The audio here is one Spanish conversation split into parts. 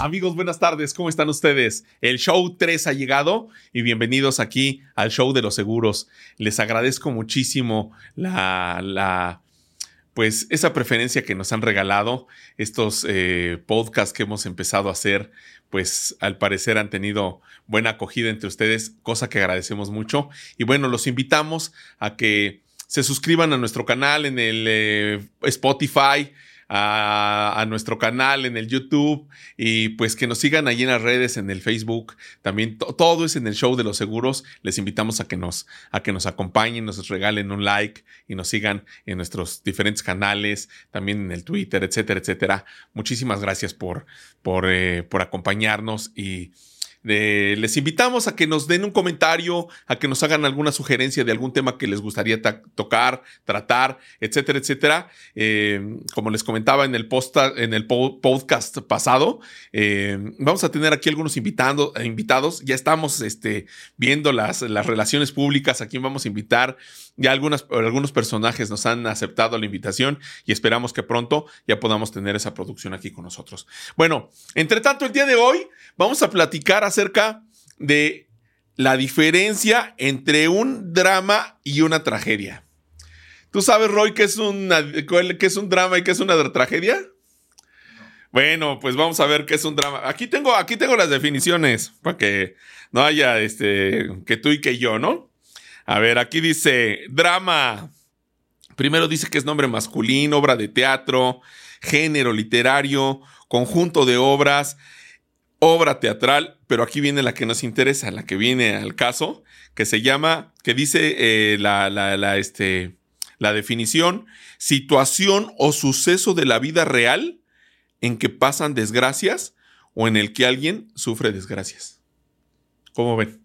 Amigos, buenas tardes, ¿cómo están ustedes? El show 3 ha llegado y bienvenidos aquí al show de los seguros. Les agradezco muchísimo la, la pues esa preferencia que nos han regalado, estos eh, podcasts que hemos empezado a hacer, pues al parecer han tenido buena acogida entre ustedes, cosa que agradecemos mucho. Y bueno, los invitamos a que se suscriban a nuestro canal en el eh, Spotify, a, nuestro canal en el YouTube y pues que nos sigan ahí en las redes, en el Facebook. También todo es en el show de los seguros. Les invitamos a que nos, a que nos acompañen, nos regalen un like y nos sigan en nuestros diferentes canales, también en el Twitter, etcétera, etcétera. Muchísimas gracias por, por, eh, por acompañarnos y les invitamos a que nos den un comentario, a que nos hagan alguna sugerencia de algún tema que les gustaría tocar, tratar, etcétera, etcétera. Eh, como les comentaba en el, en el podcast pasado, eh, vamos a tener aquí algunos invitando, invitados. Ya estamos este, viendo las, las relaciones públicas, a quién vamos a invitar. Ya algunas, algunos personajes nos han aceptado la invitación y esperamos que pronto ya podamos tener esa producción aquí con nosotros. Bueno, entre tanto, el día de hoy vamos a platicar acerca de la diferencia entre un drama y una tragedia. ¿Tú sabes, Roy, qué es, una, qué es un drama y qué es una tragedia? Bueno, pues vamos a ver qué es un drama. Aquí tengo, aquí tengo las definiciones para que no haya este, que tú y que yo, ¿no? A ver, aquí dice drama. Primero dice que es nombre masculino, obra de teatro, género literario, conjunto de obras, obra teatral, pero aquí viene la que nos interesa, la que viene al caso, que se llama, que dice eh, la, la, este, la definición, situación o suceso de la vida real en que pasan desgracias o en el que alguien sufre desgracias. ¿Cómo ven?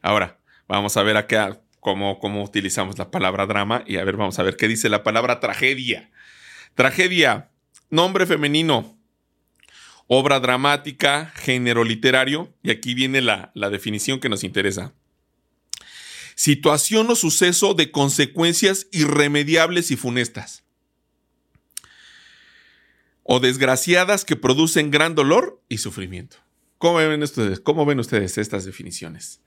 Ahora, Vamos a ver acá cómo, cómo utilizamos la palabra drama y a ver, vamos a ver qué dice la palabra tragedia. Tragedia, nombre femenino, obra dramática, género literario, y aquí viene la, la definición que nos interesa. Situación o suceso de consecuencias irremediables y funestas. O desgraciadas que producen gran dolor y sufrimiento. ¿Cómo ven ustedes, cómo ven ustedes estas definiciones?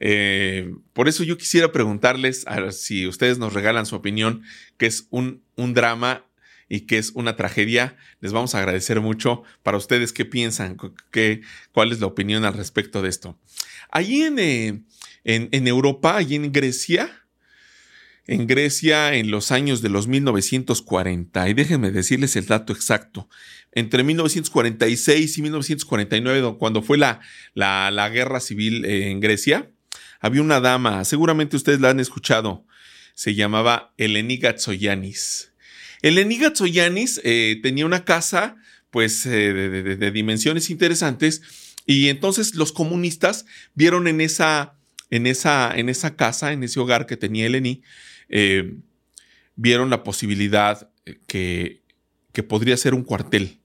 Eh, por eso yo quisiera preguntarles si ustedes nos regalan su opinión, que es un, drama y que es una tragedia. Les vamos a agradecer mucho. Para ustedes, ¿qué piensan? ¿Qué, ¿Cuál es la opinión al respecto de esto? Allí en, eh, en, en, Europa, allí en Grecia, en Grecia en los años de los 1940, y déjenme decirles el dato exacto, entre 1946 y 1949, cuando fue la, la, la guerra civil en Grecia, había una dama, seguramente ustedes la han escuchado, se llamaba Eleni Gatsoyanis. Eleni Gatsoyanis eh, tenía una casa, pues, eh, de, dimensiones interesantes, y entonces los comunistas vieron en esa, en esa, en esa casa, en ese hogar que tenía Eleni, eh, vieron la posibilidad que, que podría ser un cuartel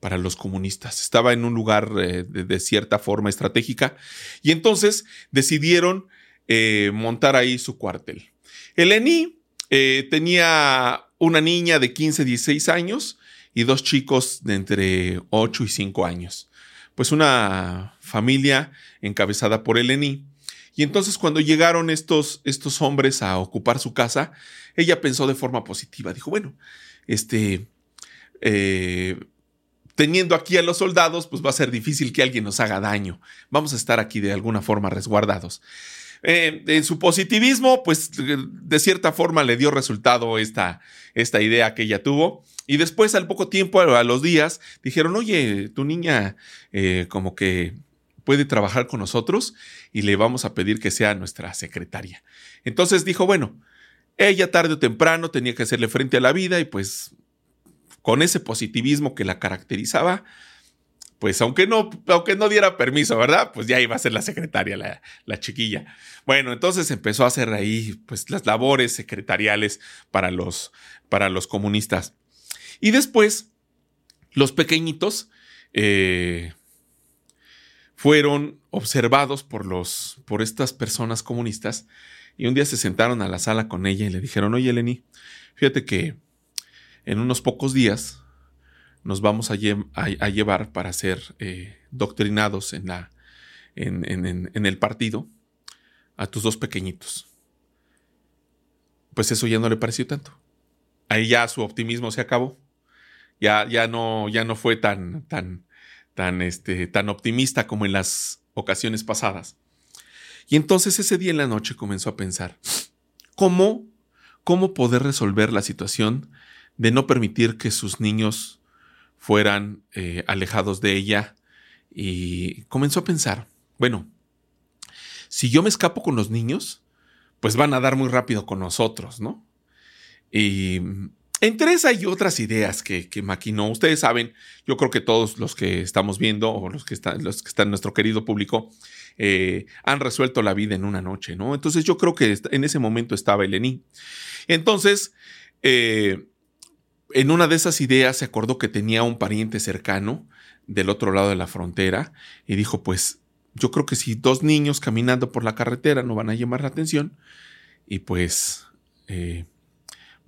para los comunistas. Estaba en un lugar eh, de, cierta forma estratégica y entonces decidieron eh, montar ahí su cuartel. Eleni eh, tenía una niña de 15, 16 años y dos chicos de entre 8 y 5 años. Pues una familia encabezada por Eleni. Y entonces cuando llegaron estos, estos hombres a ocupar su casa, ella pensó de forma positiva. Dijo, bueno, este, teniendo aquí a los soldados, pues va a ser difícil que alguien nos haga daño. Vamos a estar aquí de alguna forma resguardados. Eh, en su positivismo, pues de cierta forma le dio resultado esta, esta idea que ella tuvo. Y después, al poco tiempo, a los días, dijeron, oye, tu niña eh, como que puede trabajar con nosotros y le vamos a pedir que sea nuestra secretaria. Entonces dijo, bueno, ella tarde o temprano tenía que hacerle frente a la vida y pues con ese positivismo que la caracterizaba, pues aunque no, aunque no diera permiso, ¿verdad? Pues ya iba a ser la secretaria, la, chiquilla. Bueno, entonces empezó a hacer ahí pues las labores secretariales para los, para los comunistas. Y después, los pequeñitos eh, fueron observados por, los, por estas personas comunistas y un día se sentaron a la sala con ella y le dijeron, oye Eleni, fíjate que en unos pocos días nos vamos a, llevar para ser eh, doctrinados en, la, en, el partido a tus dos pequeñitos. Pues eso ya no le pareció tanto. Ahí ya su optimismo se acabó. Ya, ya, no, ya no fue tan, tan, tan, este, tan optimista como en las ocasiones pasadas. Y entonces ese día en la noche comenzó a pensar, ¿cómo, cómo poder resolver la situación de no permitir que sus niños fueran eh, alejados de ella? Y comenzó a pensar, bueno, si yo me escapo con los niños, pues van a dar muy rápido con nosotros, ¿no? Y entre esas hay otras ideas que, maquinó. Ustedes saben, yo creo que todos los que estamos viendo o los que están, los que están en nuestro querido público eh, han resuelto la vida en una noche, ¿no? Entonces yo creo que en ese momento estaba Eleni. Entonces, eh, en una de esas ideas se acordó que tenía un pariente cercano del otro lado de la frontera y dijo, pues yo creo que si dos niños caminando por la carretera no van a llamar la atención y pues... Eh,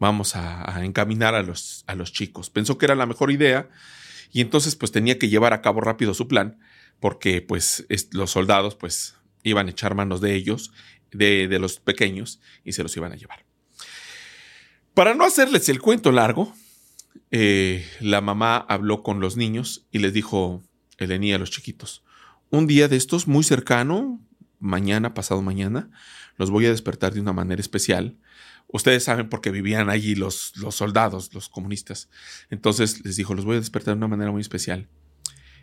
vamos a, encaminar a los, a los chicos. Pensó que era la mejor idea y entonces pues tenía que llevar a cabo rápido su plan porque pues los soldados pues iban a echar manos de ellos, de, los pequeños y se los iban a llevar. Para no hacerles el cuento largo, eh, la mamá habló con los niños y les dijo, Eleni a los chiquitos, un día de estos muy cercano, mañana, pasado mañana, los voy a despertar de una manera especial Ustedes saben porque vivían allí los, los soldados, los comunistas. Entonces les dijo, los voy a despertar de una manera muy especial.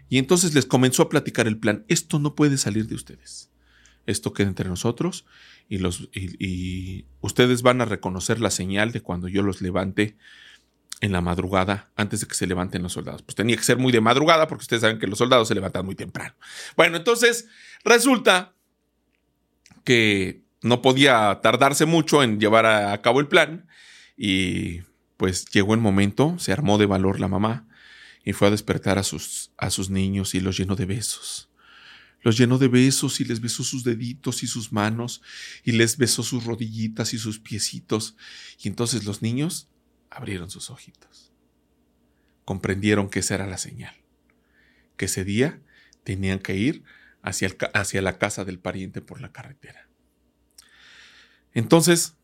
Y entonces les comenzó a platicar el plan. Esto no puede salir de ustedes. Esto queda entre nosotros y, los, y, ustedes van a reconocer la señal de cuando yo los levante en la madrugada antes de que se levanten los soldados. Pues tenía que ser muy de madrugada porque ustedes saben que los soldados se levantan muy temprano. Bueno, entonces resulta que no podía tardarse mucho en llevar a, cabo el plan y pues llegó el momento, se armó de valor la mamá y fue a despertar a sus, a sus niños y los llenó de besos. Los llenó de besos y les besó sus deditos y sus manos y les besó sus rodillitas y sus piecitos. Y entonces los niños abrieron sus ojitos. Comprendieron que esa era la señal, que ese día tenían que ir hacia, hacia la casa del pariente por la carretera. Entonces,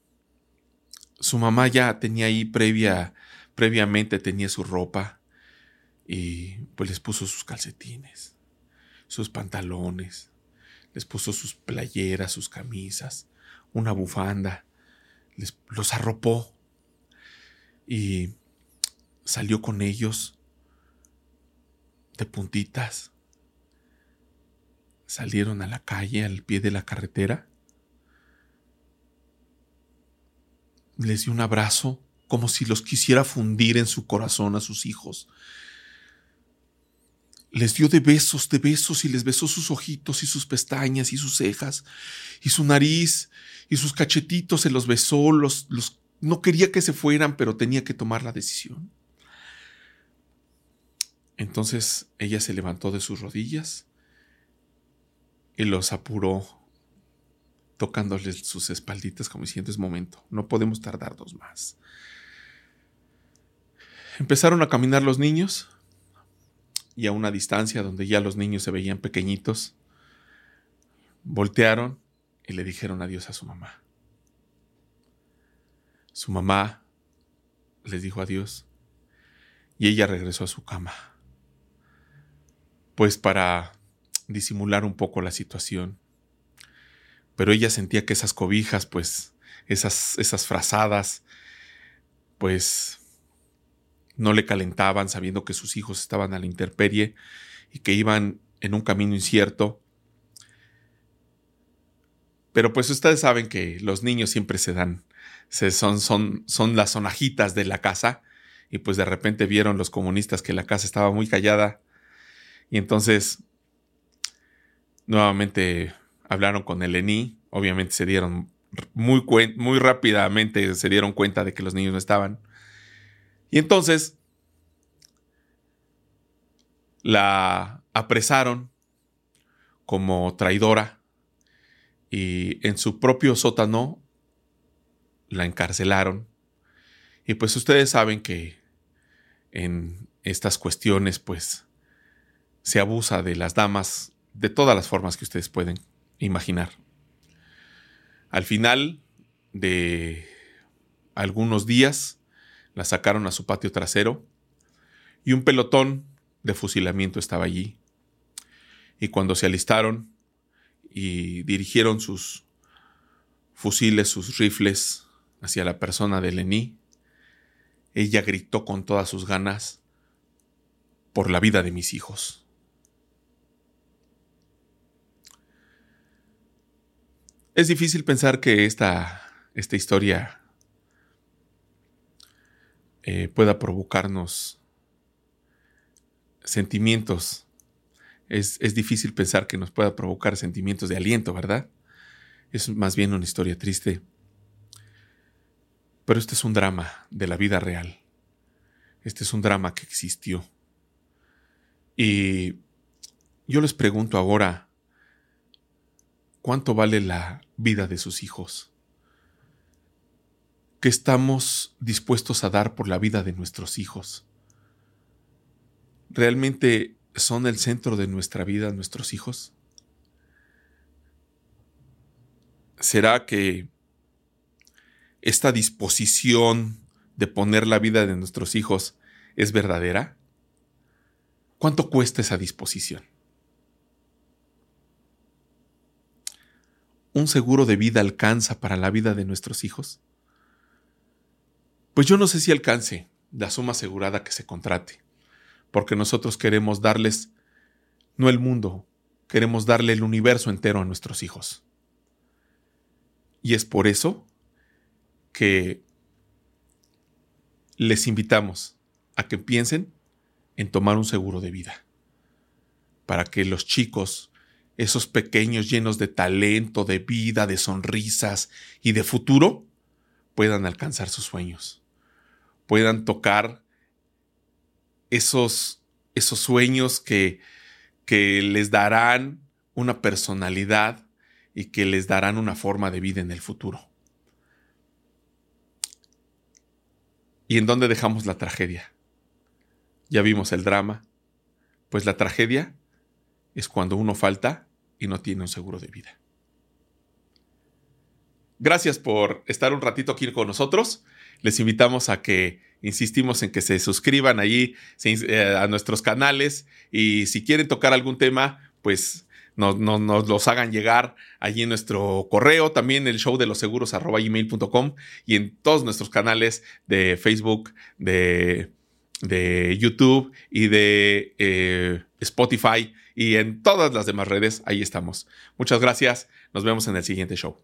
su mamá ya tenía ahí previa, previamente tenía su ropa y pues les puso sus calcetines, sus pantalones, les puso sus playeras, sus camisas, una bufanda, les, los arropó y salió con ellos de puntitas. Salieron a la calle al pie de la carretera les dio un abrazo como si los quisiera fundir en su corazón a sus hijos. Les dio de besos, de besos y les besó sus ojitos y sus pestañas y sus cejas y su nariz y sus cachetitos se los besó, los, los, no quería que se fueran, pero tenía que tomar la decisión. Entonces ella se levantó de sus rodillas y los apuró tocándoles sus espalditas como diciendo es momento, no podemos tardar dos más. Empezaron a caminar los niños y a una distancia donde ya los niños se veían pequeñitos, voltearon y le dijeron adiós a su mamá. Su mamá les dijo adiós y ella regresó a su cama, pues para disimular un poco la situación pero ella sentía que esas cobijas, pues, esas, esas frazadas, pues, no le calentaban sabiendo que sus hijos estaban a la intemperie y que iban en un camino incierto. Pero pues ustedes saben que los niños siempre se dan, son, son, son las sonajitas de la casa y pues de repente vieron los comunistas que la casa estaba muy callada y entonces nuevamente hablaron con el ENI, obviamente se dieron muy, muy rápidamente, se dieron cuenta de que los niños no estaban. Y entonces la apresaron como traidora y en su propio sótano la encarcelaron. Y pues ustedes saben que en estas cuestiones, pues se abusa de las damas de todas las formas que ustedes pueden imaginar. Al final de algunos días, la sacaron a su patio trasero y un pelotón de fusilamiento estaba allí. Y cuando se alistaron y dirigieron sus fusiles, sus rifles hacia la persona de Lení, ella gritó con todas sus ganas por la vida de mis hijos. Es difícil pensar que esta, esta historia eh, pueda provocarnos sentimientos. Es, es difícil pensar que nos pueda provocar sentimientos de aliento, ¿verdad? Es más bien una historia triste. Pero este es un drama de la vida real. Este es un drama que existió. Y yo les pregunto ahora, ¿cuánto vale la vida de sus hijos? ¿Qué estamos dispuestos a dar por la vida de nuestros hijos? ¿Realmente son el centro de nuestra vida nuestros hijos? ¿Será que esta disposición de poner la vida de nuestros hijos es verdadera? ¿Cuánto cuesta esa disposición? ¿Un seguro de vida alcanza para la vida de nuestros hijos? Pues yo no sé si alcance la suma asegurada que se contrate, porque nosotros queremos darles no el mundo, queremos darle el universo entero a nuestros hijos. Y es por eso que les invitamos a que piensen en tomar un seguro de vida, para que los chicos, esos pequeños llenos de talento, de vida, de sonrisas y de futuro, puedan alcanzar sus sueños, puedan tocar esos, esos sueños que, que les darán una personalidad y que les darán una forma de vida en el futuro. ¿Y en dónde dejamos la tragedia? Ya vimos el drama, pues la tragedia es cuando uno falta y no tiene un seguro de vida. Gracias por estar un ratito aquí con nosotros. Les invitamos a que insistimos en que se suscriban allí eh, a nuestros canales y si quieren tocar algún tema, pues nos, los hagan llegar allí en nuestro correo, también el show de los seguros arroba y en todos nuestros canales de Facebook, de de YouTube y de eh, Spotify y en todas las demás redes. Ahí estamos. Muchas gracias. Nos vemos en el siguiente show.